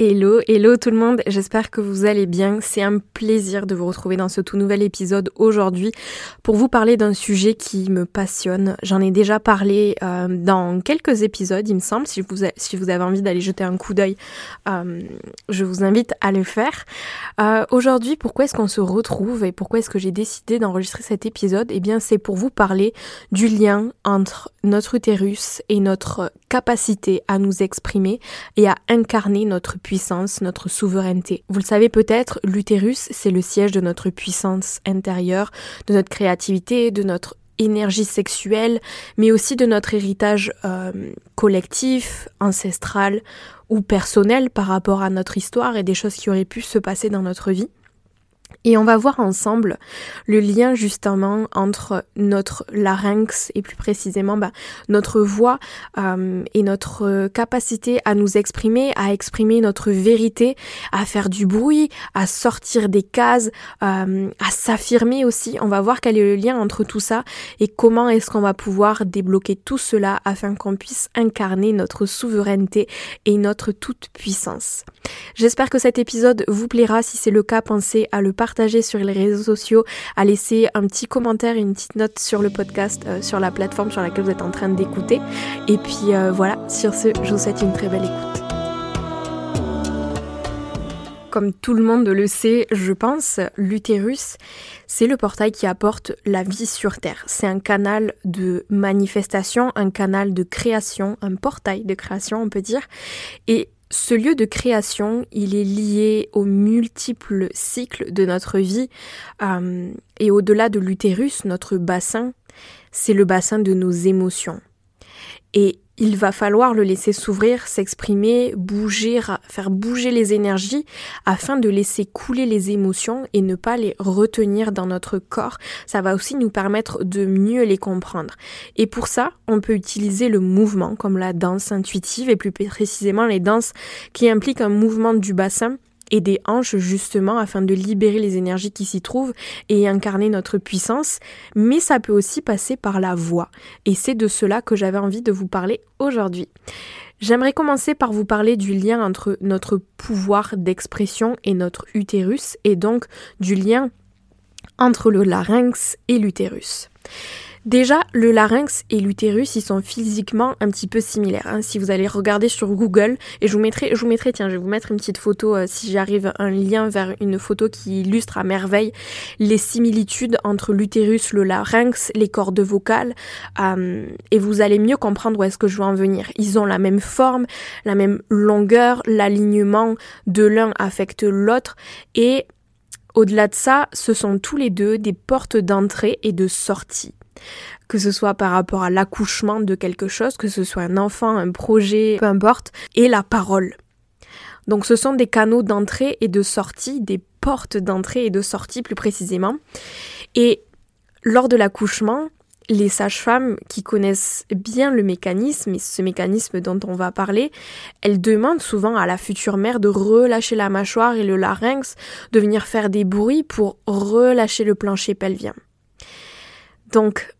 Hello, hello tout le monde, j'espère que vous allez bien. C'est un plaisir de vous retrouver dans ce tout nouvel épisode aujourd'hui pour vous parler d'un sujet qui me passionne. J'en ai déjà parlé euh, dans quelques épisodes, il me semble. Si vous, si vous avez envie d'aller jeter un coup d'œil, euh, je vous invite à le faire. Euh, aujourd'hui, pourquoi est-ce qu'on se retrouve et pourquoi est-ce que j'ai décidé d'enregistrer cet épisode? Eh bien, c'est pour vous parler du lien entre notre utérus et notre capacité à nous exprimer et à incarner notre puissance, notre souveraineté. Vous le savez peut-être, l'utérus, c'est le siège de notre puissance intérieure, de notre créativité, de notre énergie sexuelle, mais aussi de notre héritage euh, collectif, ancestral ou personnel par rapport à notre histoire et des choses qui auraient pu se passer dans notre vie. Et on va voir ensemble le lien justement entre notre larynx et plus précisément bah, notre voix euh, et notre capacité à nous exprimer, à exprimer notre vérité, à faire du bruit, à sortir des cases, euh, à s'affirmer aussi. On va voir quel est le lien entre tout ça et comment est-ce qu'on va pouvoir débloquer tout cela afin qu'on puisse incarner notre souveraineté et notre toute puissance. J'espère que cet épisode vous plaira. Si c'est le cas, pensez à le partager sur les réseaux sociaux, à laisser un petit commentaire et une petite note sur le podcast, euh, sur la plateforme sur laquelle vous êtes en train d'écouter. Et puis euh, voilà, sur ce, je vous souhaite une très belle écoute. Comme tout le monde le sait, je pense, l'utérus, c'est le portail qui apporte la vie sur Terre. C'est un canal de manifestation, un canal de création, un portail de création, on peut dire. Et ce lieu de création, il est lié aux multiples cycles de notre vie euh, et au-delà de l'utérus, notre bassin, c'est le bassin de nos émotions. Et il va falloir le laisser s'ouvrir, s'exprimer, bouger, faire bouger les énergies afin de laisser couler les émotions et ne pas les retenir dans notre corps. Ça va aussi nous permettre de mieux les comprendre. Et pour ça, on peut utiliser le mouvement comme la danse intuitive et plus précisément les danses qui impliquent un mouvement du bassin et des hanches justement afin de libérer les énergies qui s'y trouvent et incarner notre puissance, mais ça peut aussi passer par la voix et c'est de cela que j'avais envie de vous parler aujourd'hui. J'aimerais commencer par vous parler du lien entre notre pouvoir d'expression et notre utérus et donc du lien entre le larynx et l'utérus. Déjà, le larynx et l'utérus, ils sont physiquement un petit peu similaires. Hein. Si vous allez regarder sur Google, et je vous mettrai, je vous mettrai, tiens, je vais vous mettre une petite photo, euh, si j'arrive, un lien vers une photo qui illustre à merveille les similitudes entre l'utérus, le larynx, les cordes vocales, euh, et vous allez mieux comprendre où est-ce que je veux en venir. Ils ont la même forme, la même longueur, l'alignement de l'un affecte l'autre, et au-delà de ça, ce sont tous les deux des portes d'entrée et de sortie que ce soit par rapport à l'accouchement de quelque chose, que ce soit un enfant, un projet, peu importe, et la parole. Donc ce sont des canaux d'entrée et de sortie, des portes d'entrée et de sortie plus précisément. Et lors de l'accouchement, les sages-femmes qui connaissent bien le mécanisme, et ce mécanisme dont on va parler, elles demandent souvent à la future mère de relâcher la mâchoire et le larynx, de venir faire des bruits pour relâcher le plancher pelvien. Donc,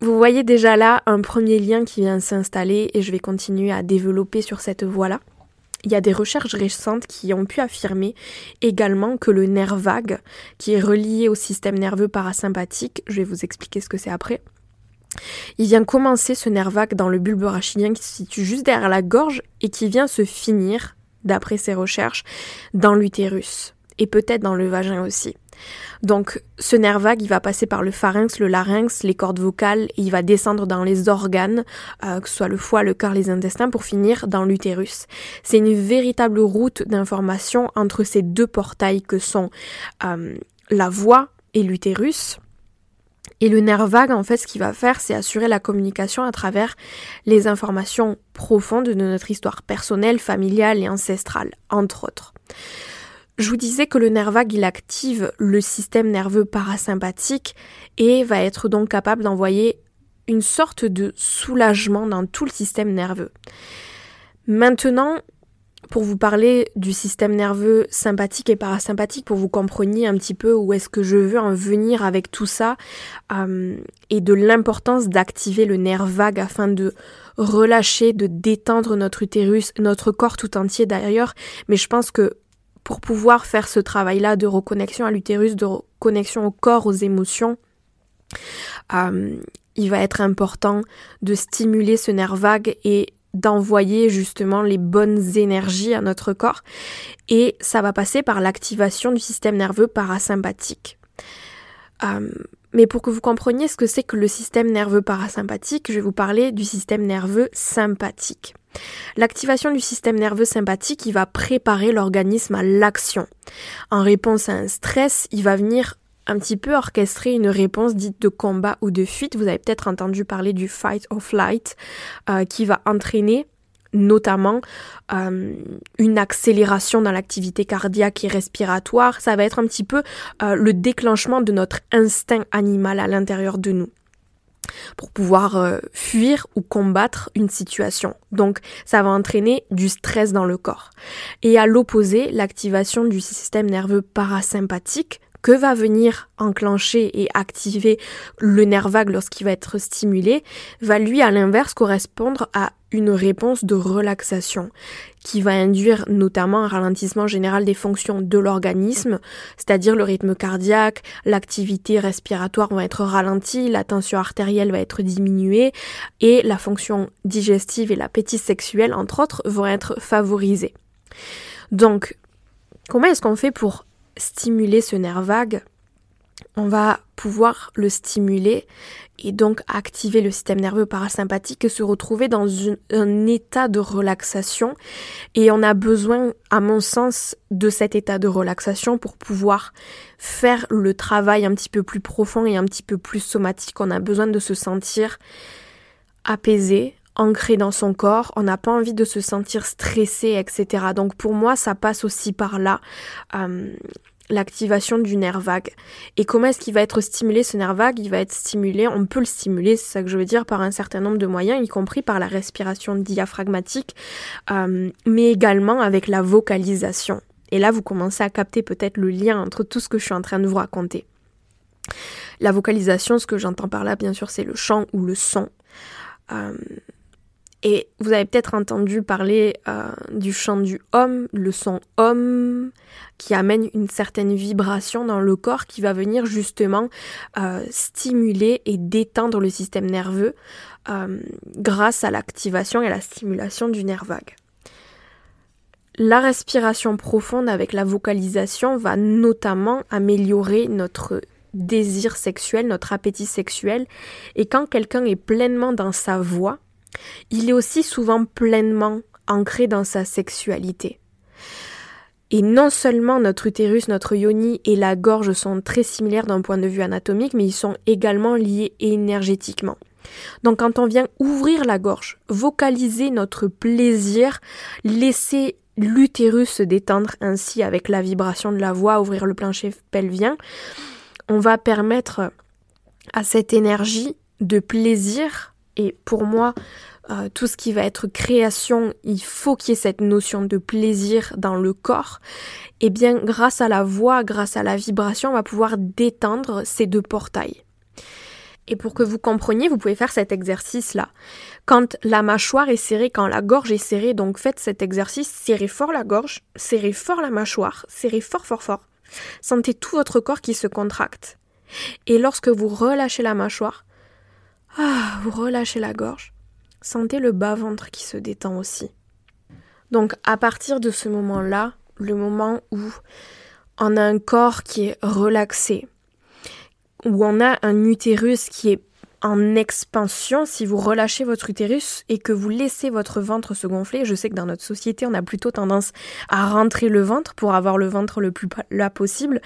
vous voyez déjà là un premier lien qui vient s'installer et je vais continuer à développer sur cette voie-là. Il y a des recherches récentes qui ont pu affirmer également que le nerf vague, qui est relié au système nerveux parasympathique, je vais vous expliquer ce que c'est après, il vient commencer ce nerf vague dans le bulbe rachidien qui se situe juste derrière la gorge et qui vient se finir, d'après ces recherches, dans l'utérus et peut-être dans le vagin aussi. Donc ce nerf vague, il va passer par le pharynx, le larynx, les cordes vocales, et il va descendre dans les organes, euh, que ce soit le foie, le cœur, les intestins, pour finir dans l'utérus. C'est une véritable route d'information entre ces deux portails que sont euh, la voix et l'utérus. Et le nerf vague, en fait, ce qu'il va faire, c'est assurer la communication à travers les informations profondes de notre histoire personnelle, familiale et ancestrale, entre autres. Je vous disais que le nerf vague, il active le système nerveux parasympathique et va être donc capable d'envoyer une sorte de soulagement dans tout le système nerveux. Maintenant, pour vous parler du système nerveux sympathique et parasympathique, pour vous compreniez un petit peu où est-ce que je veux en venir avec tout ça, euh, et de l'importance d'activer le nerf vague afin de relâcher, de détendre notre utérus, notre corps tout entier d'ailleurs, mais je pense que pour pouvoir faire ce travail-là de reconnexion à l'utérus, de reconnexion au corps, aux émotions, euh, il va être important de stimuler ce nerf vague et d'envoyer justement les bonnes énergies à notre corps et ça va passer par l'activation du système nerveux parasympathique. Euh, mais pour que vous compreniez ce que c'est que le système nerveux parasympathique, je vais vous parler du système nerveux sympathique. L'activation du système nerveux sympathique, il va préparer l'organisme à l'action. En réponse à un stress, il va venir un petit peu orchestrer une réponse dite de combat ou de fuite. Vous avez peut-être entendu parler du fight or flight euh, qui va entraîner notamment euh, une accélération dans l'activité cardiaque et respiratoire. Ça va être un petit peu euh, le déclenchement de notre instinct animal à l'intérieur de nous pour pouvoir fuir ou combattre une situation. Donc ça va entraîner du stress dans le corps. Et à l'opposé, l'activation du système nerveux parasympathique que va venir enclencher et activer le nerf vague lorsqu'il va être stimulé, va lui à l'inverse correspondre à une réponse de relaxation qui va induire notamment un ralentissement général des fonctions de l'organisme, c'est-à-dire le rythme cardiaque, l'activité respiratoire va être ralentie, la tension artérielle va être diminuée et la fonction digestive et l'appétit sexuel, entre autres, vont être favorisés. Donc, comment est-ce qu'on fait pour stimuler ce nerf vague, on va pouvoir le stimuler et donc activer le système nerveux parasympathique et se retrouver dans un état de relaxation. Et on a besoin, à mon sens, de cet état de relaxation pour pouvoir faire le travail un petit peu plus profond et un petit peu plus somatique. On a besoin de se sentir apaisé, ancré dans son corps, on n'a pas envie de se sentir stressé, etc. Donc pour moi, ça passe aussi par là. Euh, l'activation du nerf vague. Et comment est-ce qu'il va être stimulé ce nerf vague? Il va être stimulé, on peut le stimuler, c'est ça que je veux dire, par un certain nombre de moyens, y compris par la respiration diaphragmatique, euh, mais également avec la vocalisation. Et là, vous commencez à capter peut-être le lien entre tout ce que je suis en train de vous raconter. La vocalisation, ce que j'entends par là, bien sûr, c'est le chant ou le son. Euh, et vous avez peut-être entendu parler euh, du chant du homme, le son homme, qui amène une certaine vibration dans le corps qui va venir justement euh, stimuler et détendre le système nerveux euh, grâce à l'activation et à la stimulation du nerf vague. La respiration profonde avec la vocalisation va notamment améliorer notre désir sexuel, notre appétit sexuel. Et quand quelqu'un est pleinement dans sa voix, il est aussi souvent pleinement ancré dans sa sexualité. Et non seulement notre utérus, notre yoni et la gorge sont très similaires d'un point de vue anatomique, mais ils sont également liés énergétiquement. Donc quand on vient ouvrir la gorge, vocaliser notre plaisir, laisser l'utérus se détendre ainsi avec la vibration de la voix, ouvrir le plancher pelvien, on va permettre à cette énergie de plaisir et pour moi, euh, tout ce qui va être création, il faut qu'il y ait cette notion de plaisir dans le corps. Et eh bien, grâce à la voix, grâce à la vibration, on va pouvoir détendre ces deux portails. Et pour que vous compreniez, vous pouvez faire cet exercice-là. Quand la mâchoire est serrée, quand la gorge est serrée, donc faites cet exercice, serrez fort la gorge, serrez fort la mâchoire, serrez fort, fort, fort. Sentez tout votre corps qui se contracte. Et lorsque vous relâchez la mâchoire, ah, vous relâchez la gorge. Sentez le bas-ventre qui se détend aussi. Donc à partir de ce moment-là, le moment où on a un corps qui est relaxé, où on a un utérus qui est en expansion si vous relâchez votre utérus et que vous laissez votre ventre se gonfler. Je sais que dans notre société, on a plutôt tendance à rentrer le ventre pour avoir le ventre le plus plat possible.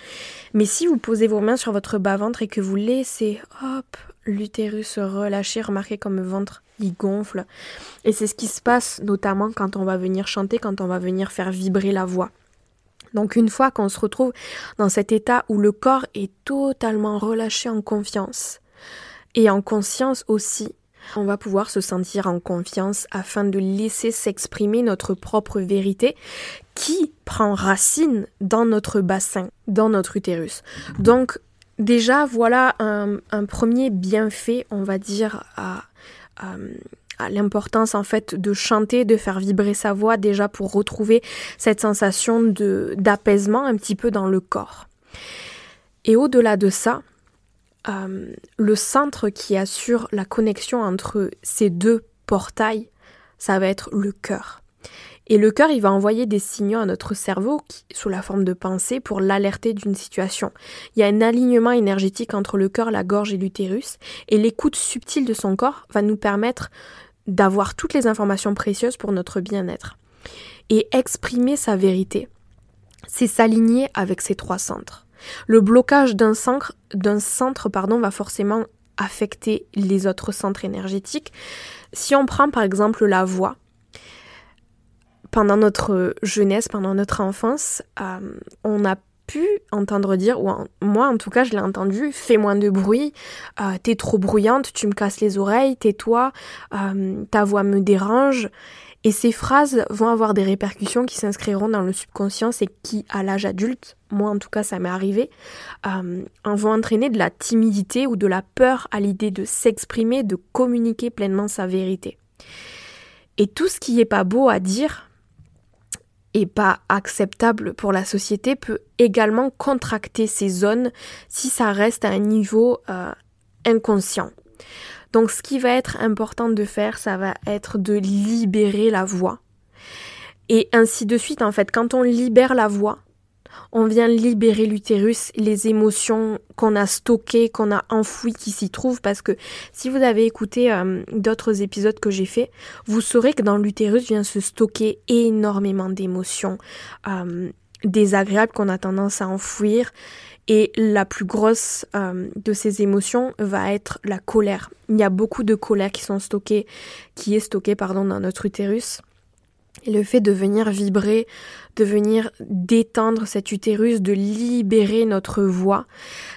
Mais si vous posez vos mains sur votre bas-ventre et que vous laissez, hop, l'utérus se relâcher, remarquez comme le ventre il gonfle. Et c'est ce qui se passe notamment quand on va venir chanter, quand on va venir faire vibrer la voix. Donc une fois qu'on se retrouve dans cet état où le corps est totalement relâché en confiance, et en conscience aussi, on va pouvoir se sentir en confiance afin de laisser s'exprimer notre propre vérité qui prend racine dans notre bassin, dans notre utérus. Donc déjà, voilà un, premier bienfait, on va dire, à, l'importance en fait de chanter, de faire vibrer sa voix déjà pour retrouver cette sensation d'apaisement un petit peu dans le corps. Et au-delà de ça, euh, le centre qui assure la connexion entre ces deux portails, ça va être le cœur. Et le cœur, il va envoyer des signaux à notre cerveau sous la forme de pensée pour l'alerter d'une situation. Il y a un alignement énergétique entre le cœur, la gorge et l'utérus, et l'écoute subtile de son corps va nous permettre d'avoir toutes les informations précieuses pour notre bien-être. Et exprimer sa vérité, c'est s'aligner avec ces trois centres. Le blocage d'un centre, d'un centre pardon, va forcément affecter les autres centres énergétiques. Si on prend par exemple la voix, pendant notre jeunesse, pendant notre enfance, euh, on a pu entendre dire, ou moi en tout cas je l'ai entendu, fais moins de bruit, euh, t'es trop bruyante, tu me casses les oreilles, tais-toi, euh, ta voix me dérange. Et ces phrases vont avoir des répercussions qui s'inscriront dans le subconscient et qui, à l'âge adulte, moi en tout cas ça m'est arrivé, euh, vont entraîner de la timidité ou de la peur à l'idée de s'exprimer, de communiquer pleinement sa vérité. Et tout ce qui n'est pas beau à dire et pas acceptable pour la société peut également contracter ces zones si ça reste à un niveau euh, inconscient. Donc ce qui va être important de faire, ça va être de libérer la voix. Et ainsi de suite, en fait, quand on libère la voix, on vient libérer l'utérus, les émotions qu'on a stockées, qu'on a enfouies, qui s'y trouvent, parce que si vous avez écouté euh, d'autres épisodes que j'ai faits, vous saurez que dans l'utérus vient se stocker énormément d'émotions euh, désagréables qu'on a tendance à enfouir. Et la plus grosse euh, de ces émotions va être la colère. Il y a beaucoup de colère qui sont stockées, qui est stockée pardon dans notre utérus. Et le fait de venir vibrer, de venir détendre cet utérus, de libérer notre voix,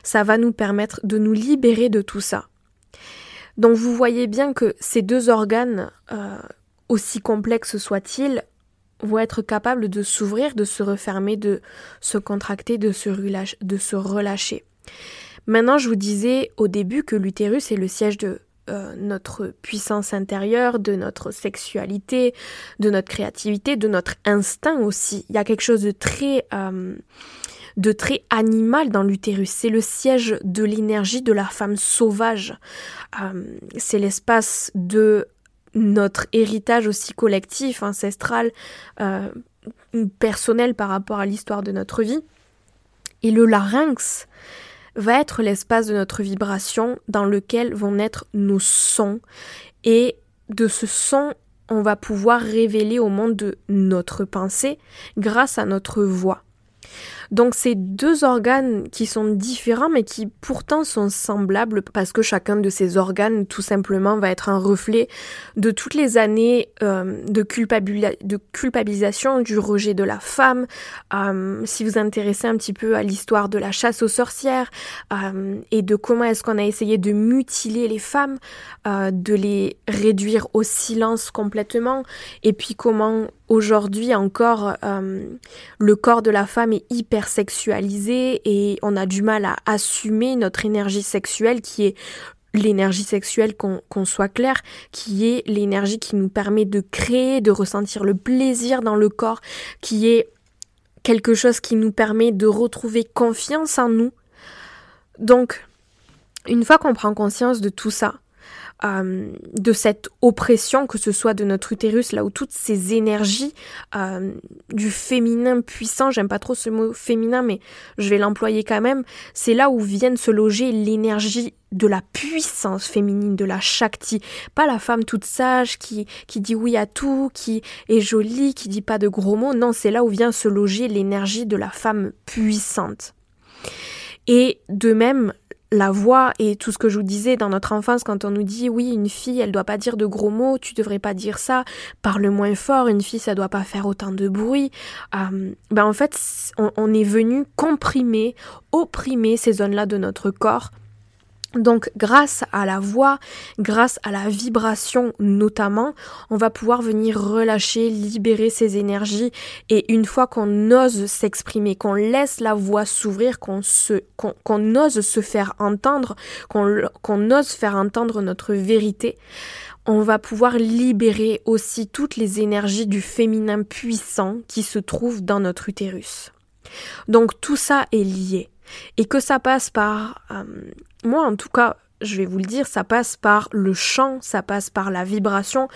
ça va nous permettre de nous libérer de tout ça. Donc vous voyez bien que ces deux organes, euh, aussi complexes soient-ils, vont être capables de s'ouvrir, de se refermer, de se contracter, de se, relâcher, de se relâcher. Maintenant, je vous disais au début que l'utérus est le siège de euh, notre puissance intérieure, de notre sexualité, de notre créativité, de notre instinct aussi. Il y a quelque chose de très, euh, de très animal dans l'utérus. C'est le siège de l'énergie de la femme sauvage. Euh, c'est l'espace de notre héritage aussi collectif, ancestral, personnel par rapport à l'histoire de notre vie. Et le larynx va être l'espace de notre vibration dans lequel vont naître nos sons. Et de ce son, on va pouvoir révéler au monde de notre pensée grâce à notre voix. Donc c'est deux organes qui sont différents mais qui pourtant sont semblables parce que chacun de ces organes tout simplement va être un reflet de toutes les années euh, de, culpabilisation, du rejet de la femme. Euh, si vous intéressez un petit peu à l'histoire de la chasse aux sorcières euh, et de comment est-ce qu'on a essayé de mutiler les femmes, de les réduire au silence complètement et puis comment aujourd'hui encore le corps de la femme est hyper sexualisé et on a du mal à assumer notre énergie sexuelle qui est l'énergie sexuelle, qu'on soit clair, qui est l'énergie qui nous permet de créer, de ressentir le plaisir dans le corps, qui est quelque chose qui nous permet de retrouver confiance en nous. Donc, une fois qu'on prend conscience de tout ça, euh, de cette oppression, que ce soit de notre utérus, là où toutes ces énergies euh, du féminin puissant, j'aime pas trop ce mot féminin, mais je vais l'employer quand même, c'est là où viennent se loger l'énergie de la puissance féminine, de la Shakti. Pas la femme toute sage qui, qui dit oui à tout, qui est jolie, qui dit pas de gros mots. Non, c'est là où vient se loger l'énergie de la femme puissante. Et de même, la voix et tout ce que je vous disais dans notre enfance quand on nous dit oui une fille elle doit pas dire de gros mots tu devrais pas dire ça parle moins fort une fille ça doit pas faire autant de bruit. Euh, ben en fait on, on est venu comprimer opprimer ces zones là de notre corps donc grâce à la voix, grâce à la vibration notamment, on va pouvoir venir relâcher, libérer ces énergies et une fois qu'on ose s'exprimer, qu'on laisse la voix s'ouvrir, qu'on se, ose se faire entendre, qu'on, ose faire entendre notre vérité, on va pouvoir libérer aussi toutes les énergies du féminin puissant qui se trouvent dans notre utérus. Donc tout ça est lié et que ça passe par, euh, moi en tout cas, je vais vous le dire, ça passe par le chant, ça passe par la vibration,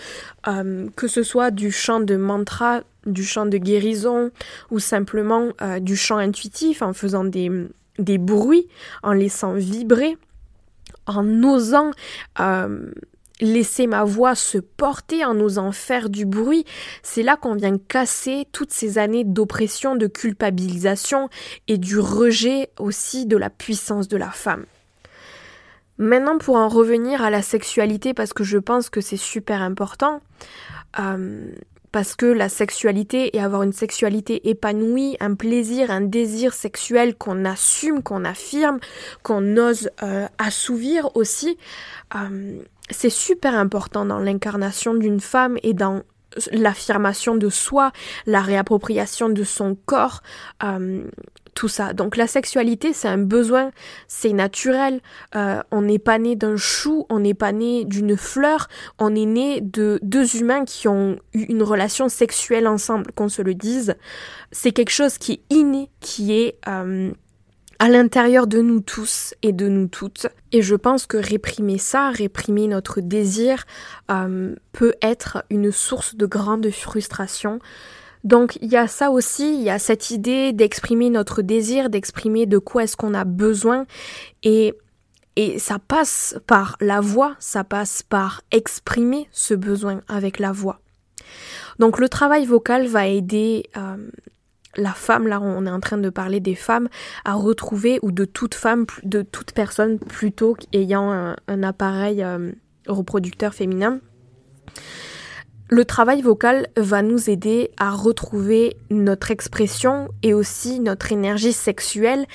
euh, que ce soit du chant de mantra, du chant de guérison ou simplement euh, du chant intuitif en faisant des, des bruits, en laissant vibrer, en osant laisser ma voix se porter en osant faire du bruit, c'est là qu'on vient casser toutes ces années d'oppression, de culpabilisation et du rejet aussi de la puissance de la femme. Maintenant, pour en revenir à la sexualité, parce que je pense que c'est super important, euh, parce que la sexualité et avoir une sexualité épanouie, un plaisir, un désir sexuel qu'on assume, qu'on affirme, qu'on ose euh, assouvir aussi, euh, c'est super important dans l'incarnation d'une femme et dans l'affirmation de soi, la réappropriation de son corps, euh, tout ça. Donc la sexualité, c'est un besoin, c'est naturel. Euh, on n'est pas né d'un chou, on n'est pas né d'une fleur, on est né de deux humains qui ont eu une relation sexuelle ensemble, qu'on se le dise. C'est quelque chose qui est inné, qui est... Euh, à l'intérieur de nous tous et de nous toutes. Et je pense que réprimer ça, réprimer notre désir, euh, peut être une source de grande frustration. Donc il y a ça aussi, il y a cette idée d'exprimer notre désir, d'exprimer de quoi est-ce qu'on a besoin. Et, ça passe par la voix, ça passe par exprimer ce besoin avec la voix. Donc le travail vocal va aider euh, la femme, là on est en train de parler des femmes, à retrouver, ou de toute femme, de toute personne plutôt ayant un, appareil euh, reproducteur féminin. Le travail vocal va nous aider à retrouver notre expression et aussi notre énergie sexuelle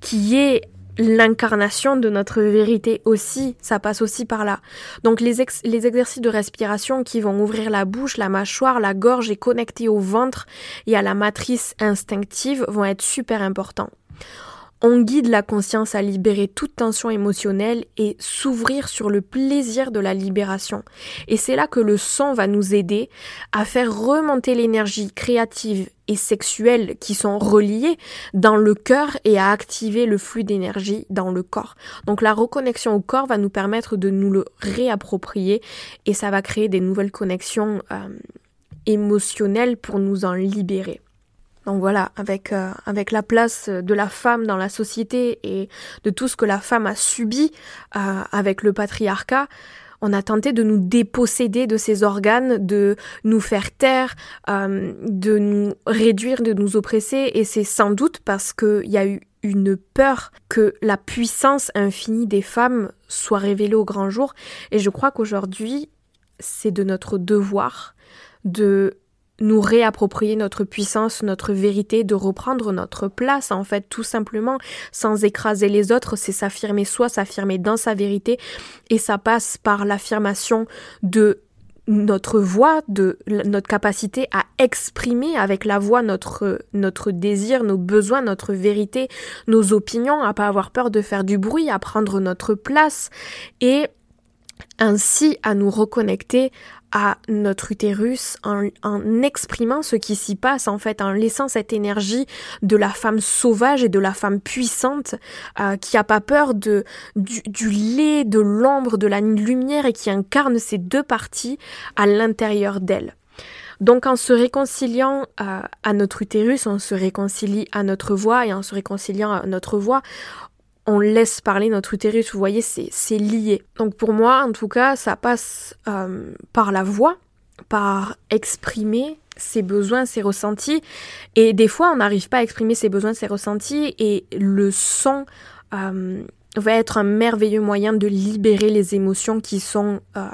qui est l'incarnation de notre vérité aussi, ça passe aussi par là. Donc les, exercices de respiration qui vont ouvrir la bouche, la mâchoire, la gorge et connecter au ventre et à la matrice instinctive vont être super importants. On guide la conscience à libérer toute tension émotionnelle et s'ouvrir sur le plaisir de la libération. Et c'est là que le son va nous aider à faire remonter l'énergie créative et sexuelle qui sont reliées dans le cœur et à activer le flux d'énergie dans le corps. Donc la reconnexion au corps va nous permettre de nous le réapproprier et ça va créer des nouvelles connexions euh, émotionnelles pour nous en libérer. Donc voilà, avec, euh, avec la place de la femme dans la société et de tout ce que la femme a subi euh, avec le patriarcat, on a tenté de nous déposséder de ses organes, de nous faire taire, euh, de nous réduire, de nous oppresser, et c'est sans doute parce qu'il y a eu une peur que la puissance infinie des femmes soit révélée au grand jour, et je crois qu'aujourd'hui, c'est de notre devoir de nous réapproprier notre puissance, notre vérité, de reprendre notre place, en fait, tout simplement, sans écraser les autres, c'est s'affirmer soi, s'affirmer dans sa vérité, et ça passe par l'affirmation de notre voix, de notre capacité à exprimer avec la voix notre, notre désir, nos besoins, notre vérité, nos opinions, à pas avoir peur de faire du bruit, à prendre notre place et ainsi à nous reconnecter à notre utérus en, exprimant ce qui s'y passe en fait, en laissant cette énergie de la femme sauvage et de la femme puissante euh, qui a pas peur de, du, lait, de l'ombre, de la lumière et qui incarne ces deux parties à l'intérieur d'elle. Donc en se réconciliant euh, à notre utérus, on se réconcilie à notre voix et en se réconciliant à notre voix, on laisse parler notre utérus, vous voyez, c'est lié. Donc pour moi, en tout cas, ça passe euh, par la voix, par exprimer ses besoins, ses ressentis. Et des fois, on n'arrive pas à exprimer ses besoins, ses ressentis, et le son euh, va être un merveilleux moyen de libérer les émotions qui sont... Euh,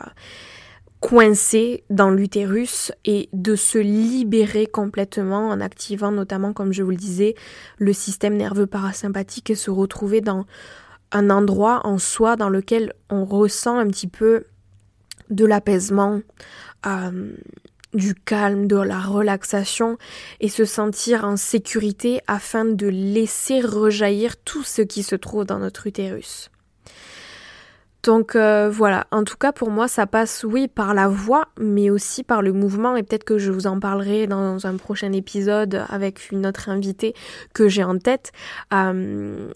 coincé dans l'utérus et de se libérer complètement en activant notamment, comme je vous le disais, le système nerveux parasympathique et se retrouver dans un endroit en soi dans lequel on ressent un petit peu de l'apaisement, euh, du calme, de la relaxation et se sentir en sécurité afin de laisser rejaillir tout ce qui se trouve dans notre utérus. Donc euh, voilà, en tout cas pour moi ça passe oui par la voix mais aussi par le mouvement. Et peut-être que je vous en parlerai dans un prochain épisode avec une autre invitée que j'ai en tête. Euh,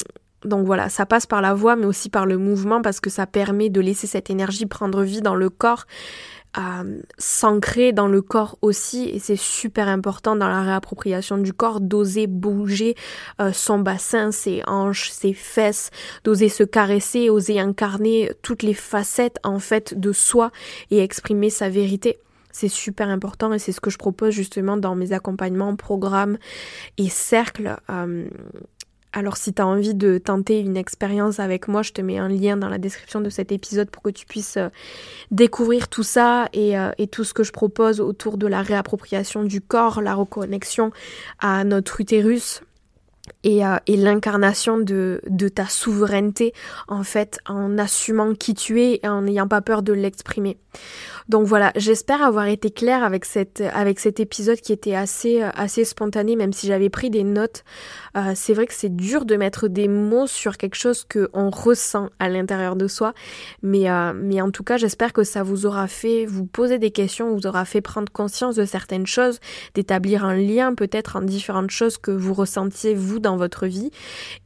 donc voilà, ça passe par la voix mais aussi par le mouvement parce que ça permet de laisser cette énergie prendre vie dans le corps s'ancrer dans le corps aussi et c'est super important dans la réappropriation du corps d'oser bouger euh, son bassin, ses hanches, ses fesses, d'oser se caresser, oser incarner toutes les facettes en fait de soi et exprimer sa vérité. C'est super important et c'est ce que je propose justement dans mes accompagnements, programmes et cercles. Alors si tu as envie de tenter une expérience avec moi, je te mets un lien dans la description de cet épisode pour que tu puisses euh, découvrir tout ça euh, et, tout ce que je propose autour de la réappropriation du corps, la reconnexion à notre utérus, et, euh, et l'incarnation de, de, ta souveraineté en fait en assumant qui tu es et en n'ayant pas peur de l'exprimer. Donc voilà, j'espère avoir été claire avec, cette, cet épisode qui était assez, assez spontané, même si j'avais pris des notes. Euh, c'est vrai que c'est dur de mettre des mots sur quelque chose qu'on ressent à l'intérieur de soi, mais, euh, mais en tout cas, j'espère que ça vous aura fait vous poser des questions, vous aura fait prendre conscience de certaines choses, d'établir un lien peut-être en différentes choses que vous ressentiez vous dans votre vie.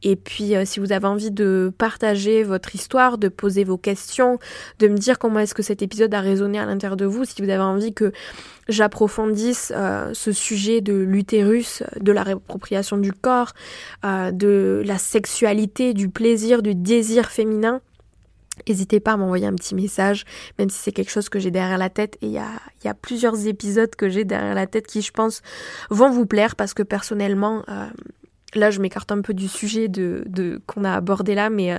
Et puis, euh, si vous avez envie de partager votre histoire, de poser vos questions, de me dire comment est-ce que cet épisode a résonné l'intérieur de vous, si vous avez envie que j'approfondisse euh, ce sujet de l'utérus, de la réappropriation du corps, euh, de la sexualité, du plaisir, du désir féminin, N'hésitez pas à m'envoyer un petit message, même si c'est quelque chose que j'ai derrière la tête. Et il y a, y a, plusieurs épisodes que j'ai derrière la tête qui, je pense, vont vous plaire parce que personnellement, euh, là je m'écarte un peu du sujet de, qu'on a abordé là, mais euh,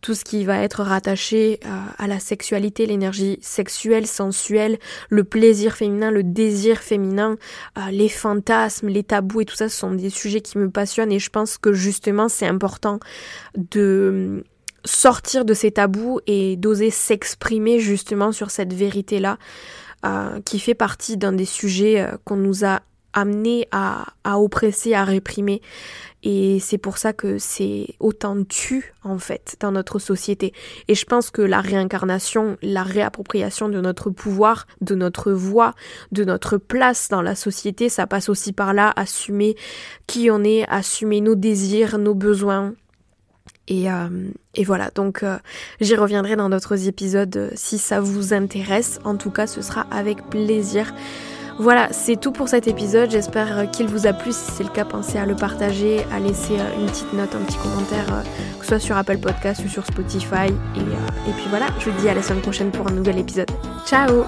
tout ce qui va être rattaché euh, à la sexualité, l'énergie sexuelle, sensuelle, le plaisir féminin, le désir féminin, euh, les fantasmes, les tabous et tout ça, ce sont des sujets qui me passionnent et je pense que justement c'est important de sortir de ces tabous et d'oser s'exprimer justement sur cette vérité-là, qui fait partie d'un des sujets qu'on nous a amené à, à oppresser, à réprimer. Et c'est pour ça que c'est autant tu en fait dans notre société. Et je pense que la réincarnation, la réappropriation de notre pouvoir, de notre voix, de notre place dans la société, ça passe aussi par là, assumer qui on est, assumer nos désirs, nos besoins, et, euh, voilà, donc euh, j'y reviendrai dans d'autres épisodes euh, si ça vous intéresse. En tout cas, ce sera avec plaisir. Voilà, c'est tout pour cet épisode. J'espère qu'il vous a plu. Si c'est le cas, pensez à le partager, à laisser euh, une petite note, un petit commentaire, euh, que ce soit sur Apple Podcast ou sur Spotify. Euh, et puis voilà, je vous dis à la semaine prochaine pour un nouvel épisode. Ciao